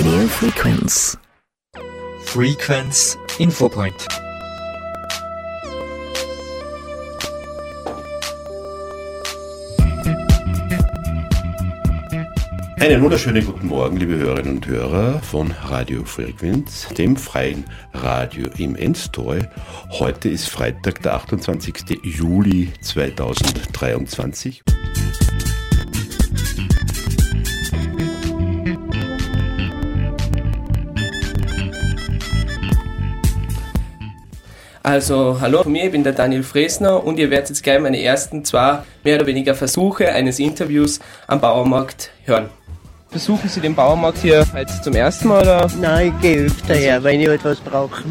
Radio Frequenz. Frequenz Infopoint. Einen wunderschönen guten Morgen, liebe Hörerinnen und Hörer von Radio Frequenz, dem freien Radio im Enstall. Heute ist Freitag, der 28. Juli 2023. Also, hallo von mir, ich bin der Daniel Fresner und ihr werdet jetzt gleich meine ersten zwei mehr oder weniger Versuche eines Interviews am Bauermarkt hören. Besuchen Sie den Bauermarkt hier jetzt zum ersten Mal oder? Nein, ich gehe öfter her, wenn ich etwas brauche.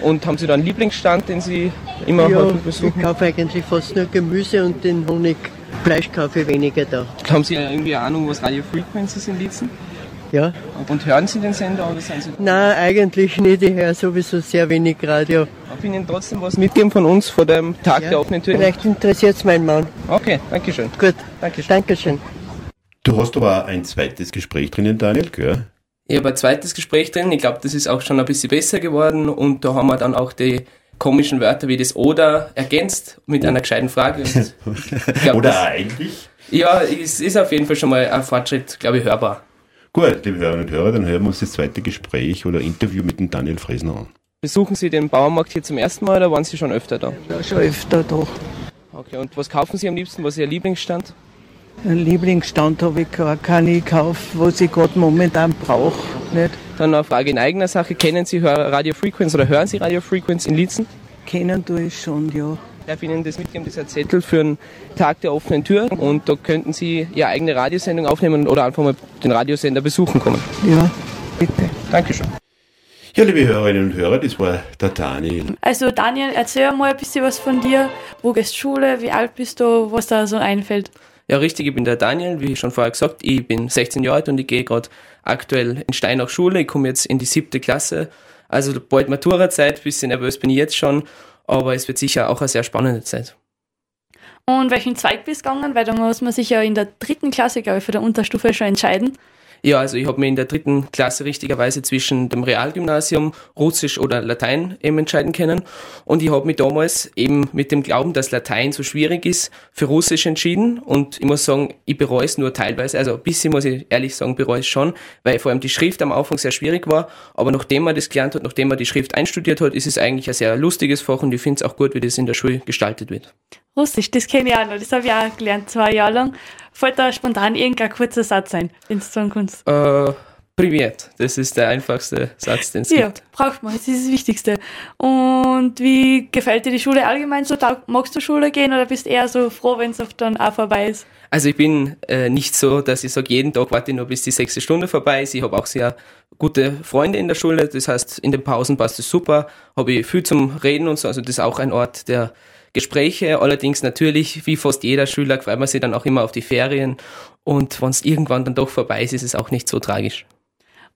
Und haben Sie da einen Lieblingsstand, den Sie immer Ja, häufig ich besuchen? kaufe eigentlich fast nur Gemüse und den Honig. Fleisch kaufe ich weniger da. Haben Sie irgendwie Ahnung, was Radio Frequency ist in Lietzen? Ja? Und hören Sie den Sender oder sind Sie... Nein, eigentlich nicht. Ich höre sowieso sehr wenig Radio. Darf ich Ihnen trotzdem was mitgeben von uns vor dem Tag der offenen Tür? Vielleicht interessiert es meinen Mann. Okay, danke schön. Gut, Dankeschön. Dankeschön. Du hast aber ein zweites Gespräch drinnen, Daniel, gell? Ich habe ein zweites Gespräch drin. Ich glaube, das ist auch schon ein bisschen besser geworden. Und da haben wir dann auch die komischen Wörter wie das Oder ergänzt mit einer gescheiten Frage. Glaub, Oder das, eigentlich? ja, es ist auf jeden Fall schon mal ein Fortschritt, glaube ich, hörbar. Gut, liebe Hörerinnen und Hörer, dann hören wir uns das zweite Gespräch oder Interview mit dem Daniel Fresner an. Besuchen Sie den Bauernmarkt hier zum ersten Mal oder waren Sie schon öfter da? Ja, schon öfter da. Okay, und was kaufen Sie am liebsten? Was ist Ihr Lieblingsstand? Einen Lieblingsstand habe ich gar keinen. Ich kaufe, was ich gerade momentan brauche. Nicht? Dann noch eine Frage in eigener Sache. Kennen Sie Radio Frequency oder hören Sie Radio Frequency in Lietzen? Kennen tue ich schon, ja. Ich darf Ihnen das mitgeben, das ist ein Zettel für einen Tag der offenen Tür und da könnten Sie Ihre eigene Radiosendung aufnehmen oder einfach mal den Radiosender besuchen kommen. Ja, bitte. Dankeschön. Ja, liebe Hörerinnen und Hörer, das war der Daniel. Also Daniel, erzähl mal ein bisschen was von dir. Wo gehst du Schule? Wie alt bist du? Was da so einfällt? Ja, richtig, ich bin der Daniel, wie schon vorher gesagt, ich bin 16 Jahre alt und ich gehe gerade aktuell in Steinach Schule. Ich komme jetzt in die siebte Klasse, also bald Maturazeit, bisschen nervös bin ich jetzt schon, aber es wird sicher auch eine sehr spannende Zeit. Und welchen Zweig bist du gegangen? Weil da muss man sich ja in der dritten Klasse, glaube ich, für der Unterstufe schon entscheiden. Ja, also ich habe mir in der dritten Klasse richtigerweise zwischen dem Realgymnasium, Russisch oder Latein eben entscheiden können. Und ich habe mich damals eben mit dem Glauben, dass Latein so schwierig ist, für Russisch entschieden. Und ich muss sagen, ich bereue es nur teilweise. Also ein bisschen muss ich ehrlich sagen, bereue es schon, weil vor allem die Schrift am Anfang sehr schwierig war. Aber nachdem man das gelernt hat, nachdem man die Schrift einstudiert hat, ist es eigentlich ein sehr lustiges Fach und ich finde es auch gut, wie das in der Schule gestaltet wird. Russisch, das kenne ich auch noch. Das habe ich auch gelernt, zwei Jahre lang. Fällt da spontan irgendein kurzer Satz ein, wenn du sagen kannst. Äh, Privet, das ist der einfachste Satz, den es Ja, gibt. braucht man. Das ist das Wichtigste. Und wie gefällt dir die Schule allgemein so? Magst du Schule gehen oder bist du eher so froh, wenn es dann auch vorbei ist? Also ich bin äh, nicht so, dass ich sage, jeden Tag warte ich nur, bis die sechste Stunde vorbei ist. Ich habe auch sehr gute Freunde in der Schule. Das heißt, in den Pausen passt es super. Habe ich viel zum Reden und so. Also das ist auch ein Ort der Gespräche. Allerdings natürlich, wie fast jeder Schüler, freut man sich dann auch immer auf die Ferien. Und wenn es irgendwann dann doch vorbei ist, ist es auch nicht so tragisch.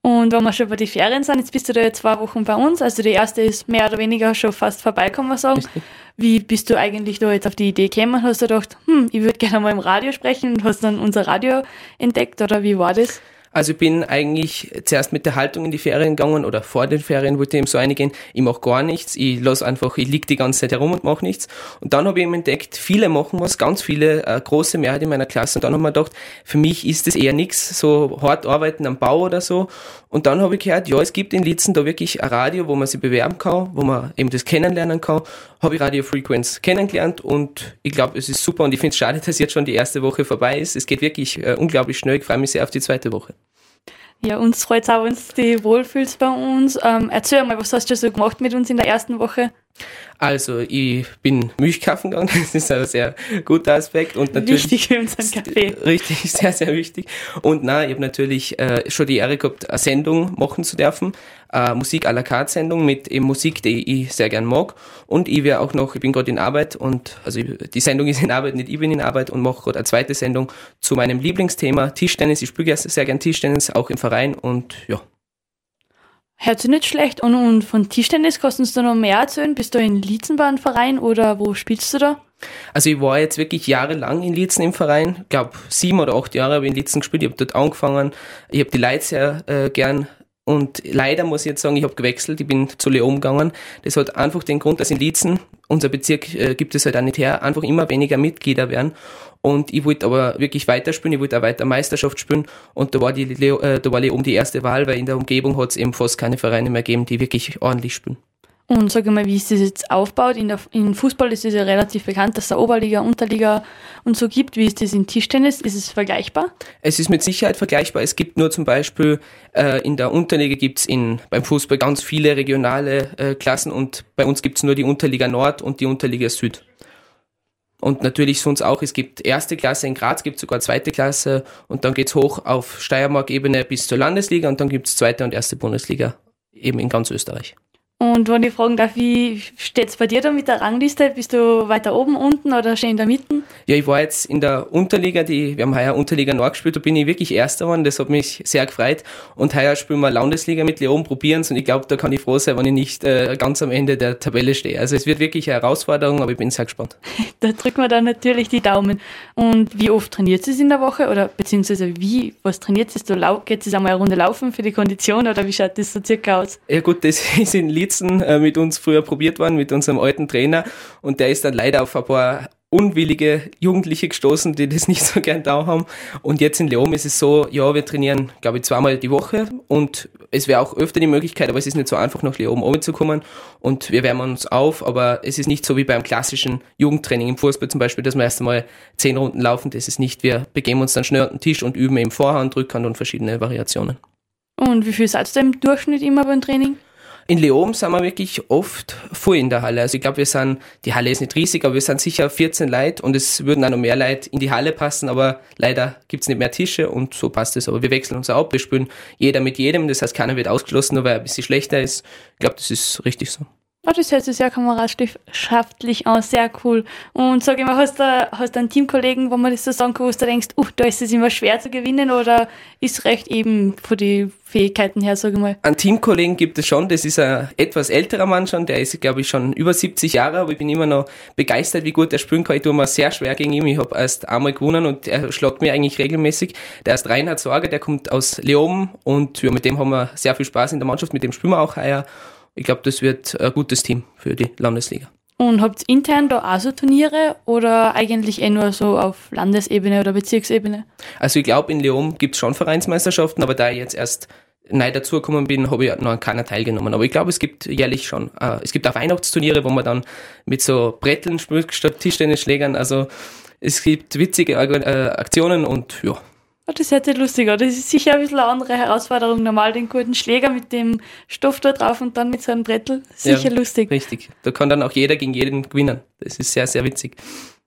Und wenn wir schon bei den Ferien sind, jetzt bist du da jetzt zwei Wochen bei uns. Also die erste ist mehr oder weniger schon fast vorbei, kann man sagen. Richtig. Wie bist du eigentlich da jetzt auf die Idee gekommen? Hast du gedacht, hm, ich würde gerne mal im Radio sprechen und hast dann unser Radio entdeckt oder wie war das? Also ich bin eigentlich zuerst mit der Haltung in die Ferien gegangen oder vor den Ferien wollte ich eben so einigen, ich mache gar nichts, ich lass einfach, ich lieg die ganze Zeit herum und mache nichts. Und dann habe ich eben entdeckt, viele machen was, ganz viele, äh, große Mehrheit in meiner Klasse. Und dann habe ich mir gedacht, für mich ist das eher nichts, so hart arbeiten am Bau oder so. Und dann habe ich gehört, ja, es gibt in Litzen da wirklich ein Radio, wo man sich bewerben kann, wo man eben das kennenlernen kann. Habe ich Radio Frequenz kennengelernt und ich glaube, es ist super und ich finde es schade, dass jetzt schon die erste Woche vorbei ist. Es geht wirklich äh, unglaublich schnell. Ich freue mich sehr auf die zweite Woche. Ja, uns freut es auch, wenn du dich wohlfühlst bei uns. Ähm, erzähl mal, was hast du so gemacht mit uns in der ersten Woche? Also, ich bin Milch kaufen gegangen, das ist ein sehr guter Aspekt und natürlich. Wichtig für unseren Kaffee. Richtig, sehr, sehr wichtig. Und na, ich habe natürlich äh, schon die Ehre gehabt, eine Sendung machen zu dürfen. Äh, Musik à la carte Sendung mit eben Musik, die ich sehr gern mag. Und ich wäre auch noch, ich bin gerade in Arbeit und also die Sendung ist in Arbeit, nicht ich bin in Arbeit und mache gerade eine zweite Sendung zu meinem Lieblingsthema Tischtennis. Ich spiele sehr gern Tischtennis, auch im Verein und ja. Hört sich nicht schlecht. Und, und von Tischtennis kannst du noch mehr erzählen? Bist du in Lietzenbahnverein oder wo spielst du da? Also ich war jetzt wirklich jahrelang in Lietzen im Verein. Ich glaube, sieben oder acht Jahre habe ich in Lietzen gespielt. Ich habe dort angefangen. Ich habe die Leute sehr äh, gern Und leider muss ich jetzt sagen, ich habe gewechselt, ich bin zu Leon gegangen. Das hat einfach den Grund, dass in Liezen, unser Bezirk äh, gibt es halt auch nicht her, einfach immer weniger Mitglieder werden. Und ich wollte aber wirklich weiterspielen, ich wollte auch weiter Meisterschaft spielen. Und da war, die Leo, äh, da war Leon die erste Wahl, weil in der Umgebung hat es eben fast keine Vereine mehr gegeben, die wirklich ordentlich spielen. Und sag mal, wie ist das jetzt aufgebaut? In der, in Fußball ist es ja relativ bekannt, dass es da Oberliga, Unterliga und so gibt. Wie ist das in Tischtennis? Ist es vergleichbar? Es ist mit Sicherheit vergleichbar. Es gibt nur zum Beispiel äh, in der Unterliga gibt's in beim Fußball ganz viele regionale äh, Klassen und bei uns gibt's nur die Unterliga Nord und die Unterliga Süd. Und natürlich sonst auch, es gibt erste Klasse in Graz, gibt sogar zweite Klasse und dann geht's hoch auf Steiermark-Ebene bis zur Landesliga und dann gibt's zweite und erste Bundesliga eben in ganz Österreich. Und wenn ich fragen darf, wie steht's bei dir da mit der Rangliste? Bist du weiter oben, unten oder schon in der Mitte? Ja, ich war jetzt in der Unterliga, die, wir haben heuer Unterliga Nord gespielt, da bin ich wirklich Erster geworden, das hat mich sehr gefreut. Und heuer spielen wir Landesliga mit Leon probieren und ich glaube, da kann ich froh sein, wenn ich nicht äh, ganz am Ende der Tabelle stehe. Also es wird wirklich eine Herausforderung, aber ich bin sehr gespannt. da drücken wir dann natürlich die Daumen. Und wie oft trainiert es in der Woche oder beziehungsweise wie, was trainiert es? Geht es einmal eine Runde laufen für die Kondition oder wie schaut das so circa aus? Ja gut, das ist in Lietzen äh, mit uns früher probiert worden, mit unserem alten Trainer. Und der ist dann leider auf ein paar unwillige Jugendliche gestoßen, die das nicht so gern da haben. Und jetzt in Leom ist es so, ja, wir trainieren, glaube ich, zweimal die Woche und es wäre auch öfter die Möglichkeit, aber es ist nicht so einfach, nach Leom zu kommen und wir wärmen uns auf, aber es ist nicht so wie beim klassischen Jugendtraining im Fußball zum Beispiel, dass wir erst einmal zehn Runden laufen, das ist nicht, wir begeben uns dann schnell an den Tisch und üben eben Vorhand, Rückhand und verschiedene Variationen. Und wie viel seid ihr im Durchschnitt immer beim Training? In Leoben sind wir wirklich oft voll in der Halle. Also ich glaube, wir sind, die Halle ist nicht riesig, aber wir sind sicher 14 Leute und es würden auch noch mehr Leute in die Halle passen, aber leider gibt's nicht mehr Tische und so passt es. Aber wir wechseln uns ab, wir spielen jeder mit jedem, das heißt keiner wird ausgeschlossen, nur weil er ein bisschen schlechter ist. Ich glaube, das ist richtig so. Oh, das hört sich sehr kameradschaftlich an, sehr cool. Und sag ich mal, hast du, hast du einen Teamkollegen, wo man das so sagen kann, wo du denkst, uh, da ist es immer schwer zu gewinnen oder ist recht eben von den Fähigkeiten her, sag ich mal? Einen Teamkollegen gibt es schon, das ist ein etwas älterer Mann schon, der ist, glaube ich, schon über 70 Jahre, aber ich bin immer noch begeistert, wie gut er spielen kann. Ich tue mir sehr schwer gegen ihn. Ich habe erst einmal gewonnen und er schlägt mir eigentlich regelmäßig. Der ist Reinhard Sorge, der kommt aus Leoben und ja, mit dem haben wir sehr viel Spaß in der Mannschaft, mit dem spielen wir auch heuer ich glaube, das wird ein gutes Team für die Landesliga. Und habt ihr intern da auch so Turniere oder eigentlich eh nur so auf Landesebene oder Bezirksebene? Also ich glaube, in Leon gibt es schon Vereinsmeisterschaften, aber da ich jetzt erst neu dazugekommen bin, habe ich noch an keiner teilgenommen. Aber ich glaube, es gibt jährlich schon. Äh, es gibt auch Weihnachtsturniere, wo man dann mit so Bretteln spielt statt Tischtennisschlägern. Also es gibt witzige äh, Aktionen und ja, Oh, das hört sich lustig an. Das ist sicher ein bisschen eine andere Herausforderung. Normal den guten Schläger mit dem Stoff da drauf und dann mit so einem Brettel. Sicher ja, lustig. Richtig. Da kann dann auch jeder gegen jeden gewinnen. Das ist sehr, sehr witzig.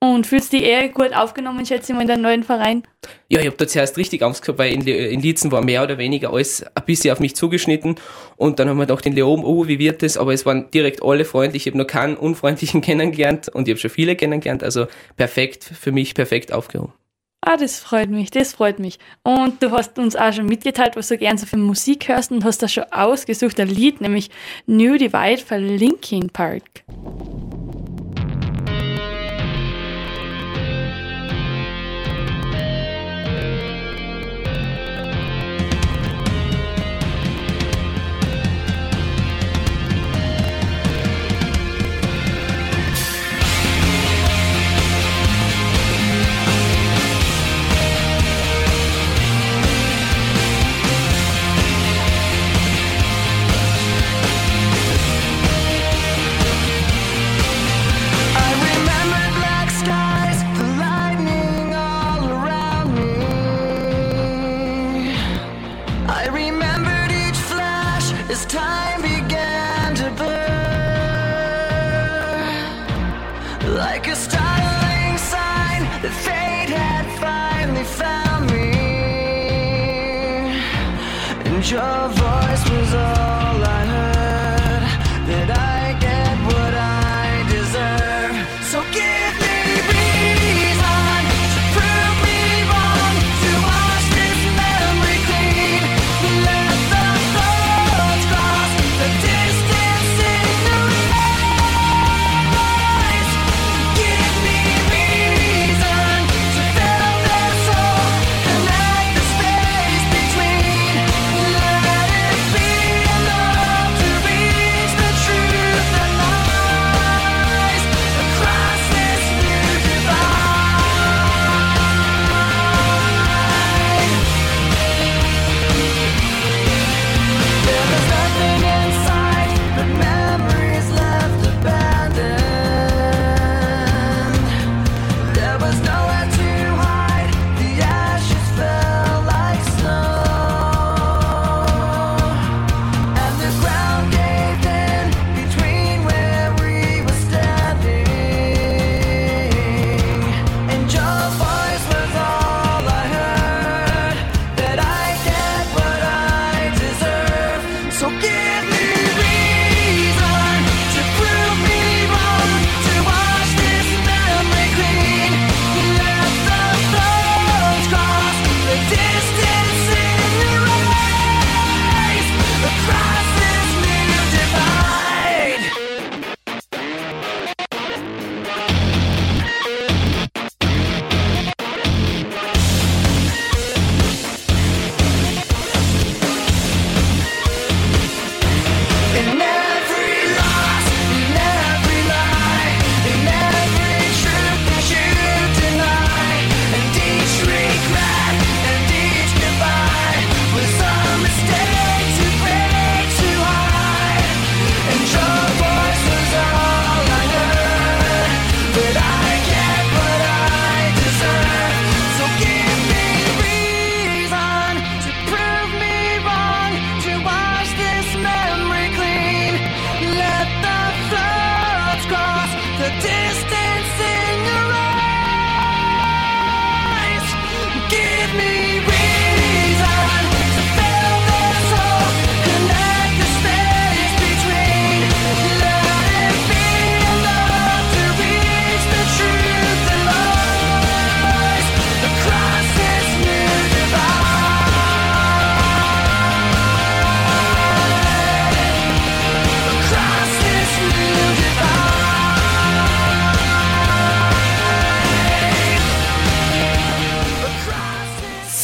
Und fühlst du dich eher gut aufgenommen, schätze ich mal, in deinem neuen Verein? Ja, ich habe da zuerst richtig Angst gehabt, weil in, in Lietzen war mehr oder weniger alles ein bisschen auf mich zugeschnitten. Und dann haben wir gedacht, in Leoben, oh, wie wird das? Aber es waren direkt alle freundlich. Ich habe noch keinen Unfreundlichen kennengelernt und ich habe schon viele kennengelernt. Also perfekt, für mich perfekt aufgehoben. Ah, das freut mich, das freut mich. Und du hast uns auch schon mitgeteilt, was du gern so für Musik hörst und hast da schon ausgesucht, ein Lied, nämlich New Divide von Linkin Park. finally found me, and your voice was all.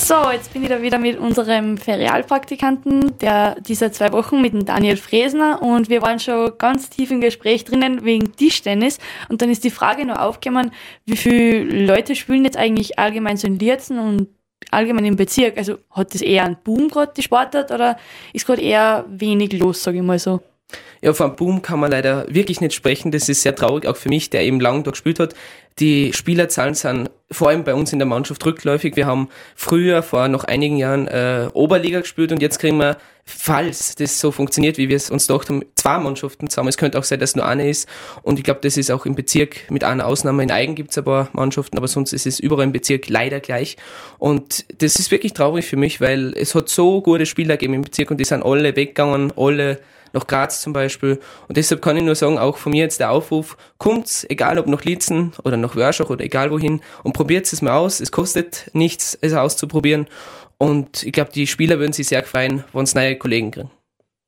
Jetzt bin ich da wieder mit unserem Ferialpraktikanten, der dieser zwei Wochen mit dem Daniel Fresner und wir waren schon ganz tief im Gespräch drinnen wegen Tischtennis und dann ist die Frage nur aufgekommen, wie viele Leute spielen jetzt eigentlich allgemein so in Lierzen und allgemein im Bezirk? Also hat das eher einen Boom gerade, die Sportart, oder ist gerade eher wenig los, sage ich mal so? Ja, von Boom kann man leider wirklich nicht sprechen. Das ist sehr traurig, auch für mich, der eben lang da gespielt hat. Die Spielerzahlen sind vor allem bei uns in der Mannschaft rückläufig. Wir haben früher, vor noch einigen Jahren, äh, Oberliga gespielt und jetzt kriegen wir, falls das so funktioniert, wie wir es uns gedacht haben, zwei Mannschaften zusammen. Es könnte auch sein, dass nur eine ist. Und ich glaube, das ist auch im Bezirk mit einer Ausnahme. In Eigen gibt es ein paar Mannschaften, aber sonst ist es überall im Bezirk leider gleich. Und das ist wirklich traurig für mich, weil es hat so gute Spieler gegeben im Bezirk und die sind alle weggegangen, alle nach Graz zum Beispiel. Und deshalb kann ich nur sagen, auch von mir jetzt der Aufruf, kommt's, egal ob nach Lietzen oder nach Wörschach oder egal wohin, und probiert es mal aus. Es kostet nichts, es auszuprobieren. Und ich glaube, die Spieler würden sich sehr freuen, wenn sie neue Kollegen kriegen.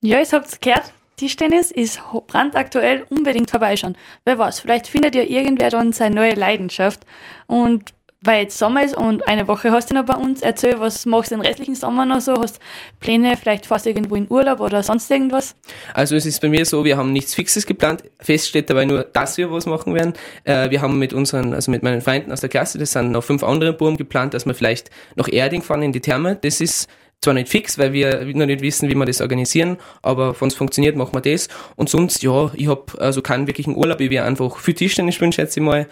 Ja, ich hab's gehört. Tischtennis ist brandaktuell unbedingt vorbeischauen. Wer weiß, vielleicht findet ja irgendwer dann seine neue Leidenschaft. Und weil jetzt Sommer ist und eine Woche hast du noch bei uns. Erzähl, was machst du den restlichen Sommer noch so? Hast Pläne, vielleicht fährst du irgendwo in Urlaub oder sonst irgendwas? Also es ist bei mir so, wir haben nichts Fixes geplant. Fest steht dabei nur, dass wir was machen werden. Äh, wir haben mit unseren, also mit meinen Freunden aus der Klasse, das sind noch fünf andere Buben geplant, dass wir vielleicht nach Erding fahren in die Therme. Das ist zwar nicht fix, weil wir noch nicht wissen, wie wir das organisieren, aber wenn es funktioniert, machen wir das. Und sonst, ja, ich habe also keinen wirklichen Urlaub, ich werde einfach viel Tischtennis spielen, schätze ich mal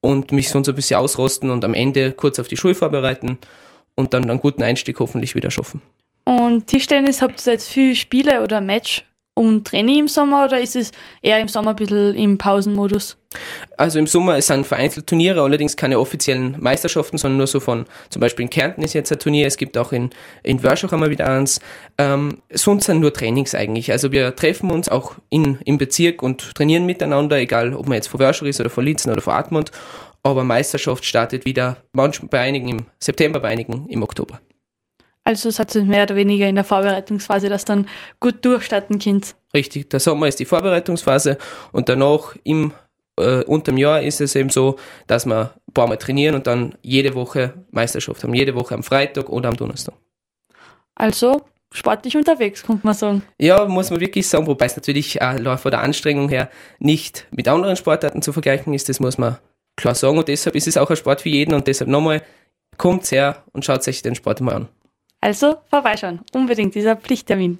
und mich sonst ein bisschen ausrosten und am Ende kurz auf die Schule vorbereiten und dann einen guten Einstieg hoffentlich wieder schaffen. Und Tischtennis, habt ihr jetzt viele Spiele oder Match und Training im Sommer oder ist es eher im Sommer ein bisschen im Pausenmodus? Also im Sommer sind vereinzelt Turniere, allerdings keine offiziellen Meisterschaften, sondern nur so von, zum Beispiel in Kärnten ist jetzt ein Turnier, es gibt auch in, in Wörschach einmal wieder eins. Ähm, sonst sind nur Trainings eigentlich. Also wir treffen uns auch in, im Bezirk und trainieren miteinander, egal ob man jetzt von Wörschach ist oder von Lietzen oder von Atmund. Aber Meisterschaft startet wieder manchmal bei einigen im September, bei einigen im Oktober. Also es hat mehr oder weniger in der Vorbereitungsphase, dass dann gut durchstarten könnt. Richtig, der Sommer ist die Vorbereitungsphase und danach im äh, unterm Jahr ist es eben so, dass wir ein paar Mal trainieren und dann jede Woche Meisterschaft haben. Jede Woche am Freitag oder am Donnerstag. Also sportlich unterwegs, könnte man sagen. Ja, muss man wirklich sagen, wobei es natürlich auch von der Anstrengung her nicht mit anderen Sportarten zu vergleichen ist, das muss man klar sagen und deshalb ist es auch ein Sport für jeden und deshalb nochmal, kommt her und schaut sich den Sport mal an. Also vorbeischauen, unbedingt, dieser Pflichttermin.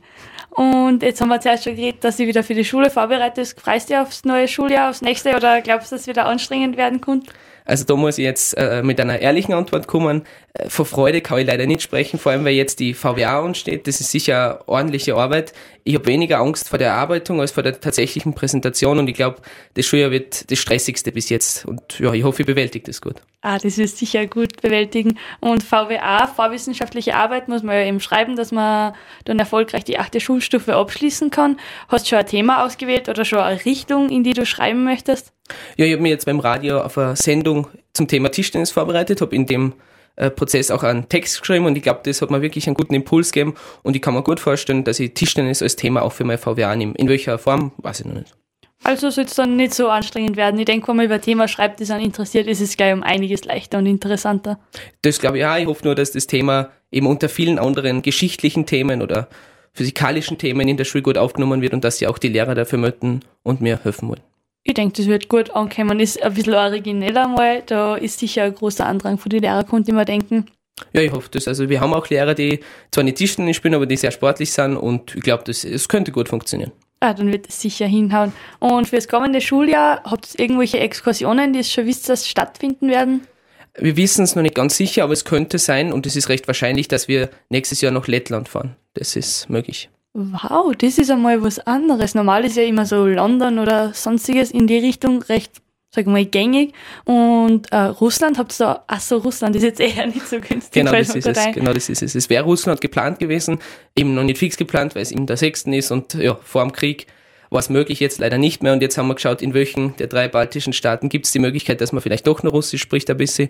Und jetzt haben wir zuerst schon geredet, dass sie wieder für die Schule vorbereitet ist. Freust du dich aufs neue Schuljahr, aufs nächste oder glaubst du, dass es wieder anstrengend werden könnte? Also da muss ich jetzt äh, mit einer ehrlichen Antwort kommen. Äh, vor Freude kann ich leider nicht sprechen, vor allem weil jetzt die VWA ansteht. Das ist sicher ordentliche Arbeit. Ich habe weniger Angst vor der Erarbeitung als vor der tatsächlichen Präsentation und ich glaube, das Schuljahr wird das stressigste bis jetzt. Und ja, ich hoffe, ich bewältige das gut. Ah, das ist sicher gut bewältigen. Und VWA, vorwissenschaftliche Arbeit, muss man ja eben schreiben, dass man dann erfolgreich die achte Schulstufe abschließen kann. Hast du schon ein Thema ausgewählt oder schon eine Richtung, in die du schreiben möchtest? Ja, ich habe mir jetzt beim Radio auf eine Sendung zum Thema Tischtennis vorbereitet, habe in dem äh, Prozess auch einen Text geschrieben und ich glaube, das hat mir wirklich einen guten Impuls gegeben und ich kann mir gut vorstellen, dass ich Tischtennis als Thema auch für mein VWA nehme. In welcher Form, weiß ich noch nicht. Also soll es dann nicht so anstrengend werden. Ich denke, wenn man über ein Thema schreibt, das einen interessiert, ist es gleich um einiges leichter und interessanter. Das glaube ich ja. Ich hoffe nur, dass das Thema eben unter vielen anderen geschichtlichen Themen oder physikalischen Themen in der Schule gut aufgenommen wird und dass sie auch die Lehrer dafür möchten und mir helfen wollen. Ich denke, das wird gut ankommen. Ist ein bisschen origineller mal. Da ist sicher ein großer Andrang von den Lehrern, konnte ich mir denken. Ja, ich hoffe das. Also wir haben auch Lehrer, die zwar nicht Tischtennis spielen, aber die sehr sportlich sind und ich glaube, das, das könnte gut funktionieren. Ah, dann wird es sicher hinhauen. Und fürs kommende Schuljahr habt ihr irgendwelche Exkursionen, die es schon wisst, dass stattfinden werden? Wir wissen es noch nicht ganz sicher, aber es könnte sein und es ist recht wahrscheinlich, dass wir nächstes Jahr nach Lettland fahren. Das ist möglich. Wow, das ist einmal was anderes. Normal ist ja immer so London oder sonstiges in die Richtung recht, sag ich mal, gängig. Und äh, Russland habt ihr da, ach so, Russland ist jetzt eher nicht so günstig. Genau, das ist es. Genau, das ist es. Es wäre Russland geplant gewesen, eben noch nicht fix geplant, weil es eben der sechsten ist und ja, vor dem Krieg war es möglich, jetzt leider nicht mehr. Und jetzt haben wir geschaut, in welchen der drei baltischen Staaten gibt es die Möglichkeit, dass man vielleicht doch noch Russisch spricht ein bisschen.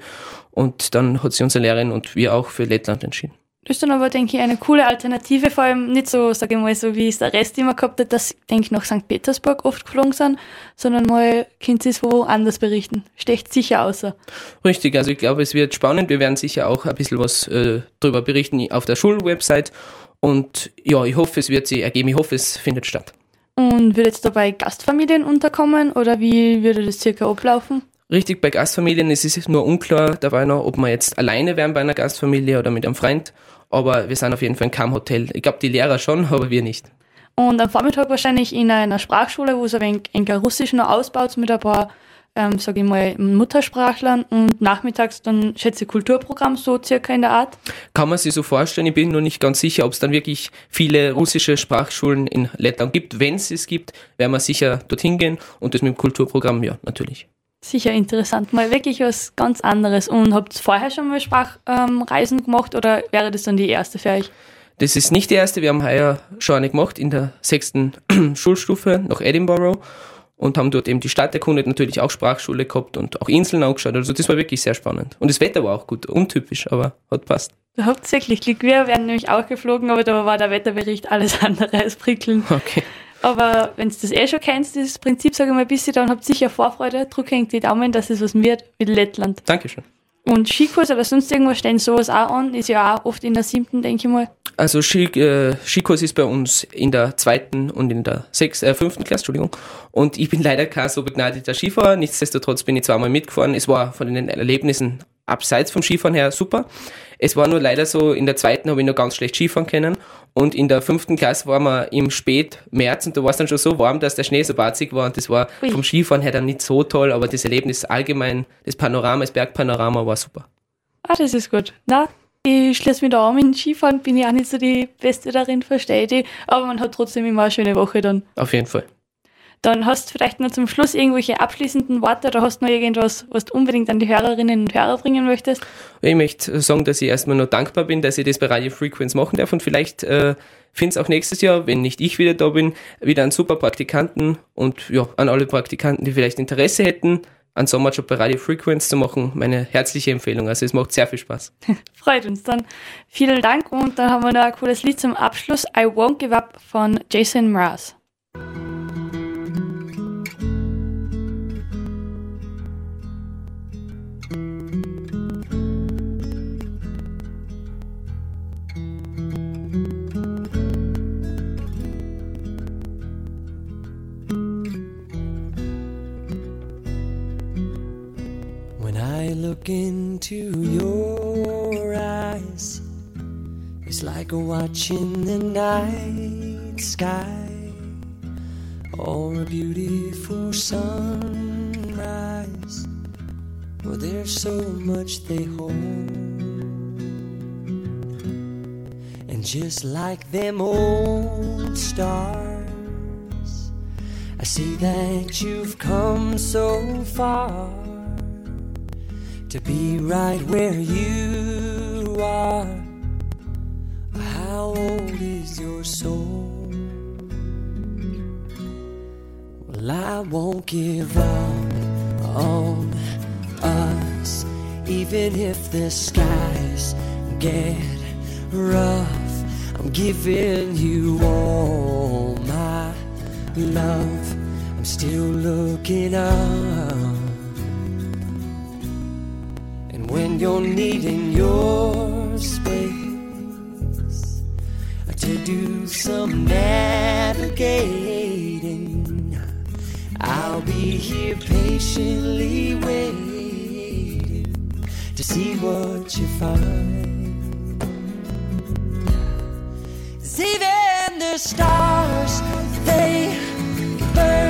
Und dann hat sich unsere Lehrerin und wir auch für Lettland entschieden. Das ist dann aber, denke ich, eine coole Alternative, vor allem nicht so, sage ich mal, so wie es der Rest immer gehabt hat, dass, denke ich, nach St. Petersburg oft geflogen sind, sondern mal könnt ihr es woanders berichten. Stecht sicher außer. Richtig, also ich glaube, es wird spannend. Wir werden sicher auch ein bisschen was äh, darüber berichten auf der Schulwebsite. Und ja, ich hoffe, es wird sich ergeben. Ich hoffe, es findet statt. Und wird jetzt dabei Gastfamilien unterkommen oder wie würde das circa ablaufen? Richtig, bei Gastfamilien ist es nur unklar dabei noch, ob wir jetzt alleine wären bei einer Gastfamilie oder mit einem Freund. Aber wir sind auf jeden Fall in keinem Hotel. Ich glaube, die Lehrer schon, aber wir nicht. Und am Vormittag wahrscheinlich in einer Sprachschule, wo es ein wenig ein Russisch noch ausbaut mit ein paar, ähm, sage ich mal, Muttersprachlern und nachmittags dann schätze ich Kulturprogramm so circa in der Art. Kann man sich so vorstellen. Ich bin noch nicht ganz sicher, ob es dann wirklich viele russische Sprachschulen in Lettland gibt. Wenn es es gibt, werden wir sicher dorthin gehen und das mit dem Kulturprogramm, ja, natürlich. Sicher interessant, mal wirklich was ganz anderes. Und habt ihr vorher schon mal Sprachreisen ähm, gemacht oder wäre das dann die erste für euch? Das ist nicht die erste, wir haben heuer schon eine gemacht in der sechsten Schulstufe nach Edinburgh und haben dort eben die Stadt erkundet, natürlich auch Sprachschule gehabt und auch Inseln angeschaut. Also das war wirklich sehr spannend. Und das Wetter war auch gut, untypisch, aber hat passt. Da habt ihr wirklich Glück. Wir wären nämlich auch geflogen, aber da war der Wetterbericht alles andere als prickelnd. Okay. Aber wenn du das eh schon kennst, dieses Prinzip, sage ich mal, ein bisschen, dann habt sicher Vorfreude. Drück hängt die Daumen, dass es was wird mit Lettland. Dankeschön. Und Skikurs oder sonst irgendwas stellen sowas auch an, ist ja auch oft in der siebten, denke ich mal. Also Ski, äh, Skikurs ist bei uns in der zweiten und in der sechs, äh, fünften Klasse, Entschuldigung. Und ich bin leider kein so begnadeter Skifahrer. Nichtsdestotrotz bin ich zweimal mitgefahren. Es war von den Erlebnissen abseits vom Skifahren her super. Es war nur leider so, in der zweiten habe ich noch ganz schlecht Skifahren können und in der fünften Klasse waren wir im Spätmärz und da war es dann schon so warm, dass der Schnee so batzig war und das war Ui. vom Skifahren her dann nicht so toll, aber das Erlebnis allgemein, das Panorama, das Bergpanorama war super. Ah, das ist gut. Na, ich schließe mich da an mit Skifahren, bin ich auch nicht so die Beste darin, verstehe ich, aber man hat trotzdem immer eine schöne Woche dann. Auf jeden Fall. Dann hast du vielleicht noch zum Schluss irgendwelche abschließenden Worte oder hast du noch irgendwas, was du unbedingt an die Hörerinnen und Hörer bringen möchtest? Ich möchte sagen, dass ich erstmal nur dankbar bin, dass ich das bei Radio Frequenz machen darf und vielleicht äh, finde es auch nächstes Jahr, wenn nicht ich wieder da bin, wieder einen super Praktikanten und ja, an alle Praktikanten, die vielleicht Interesse hätten, einen Sommerjob bei Radio Frequenz zu machen, meine herzliche Empfehlung. Also es macht sehr viel Spaß. Freut uns dann. Vielen Dank und dann haben wir noch ein cooles Lied zum Abschluss. I Won't Give Up von Jason Mraz. Into your eyes, it's like watching the night sky or a beautiful sunrise. Well, there's so much they hold. And just like them old stars, I see that you've come so far to be right where you are. How old is your soul? Well, I won't give up on us, even if the skies get rough. I'm giving you all my love. I'm still looking up you're needing your space to do some navigating. I'll be here patiently waiting to see what you find. Even the stars, they burn.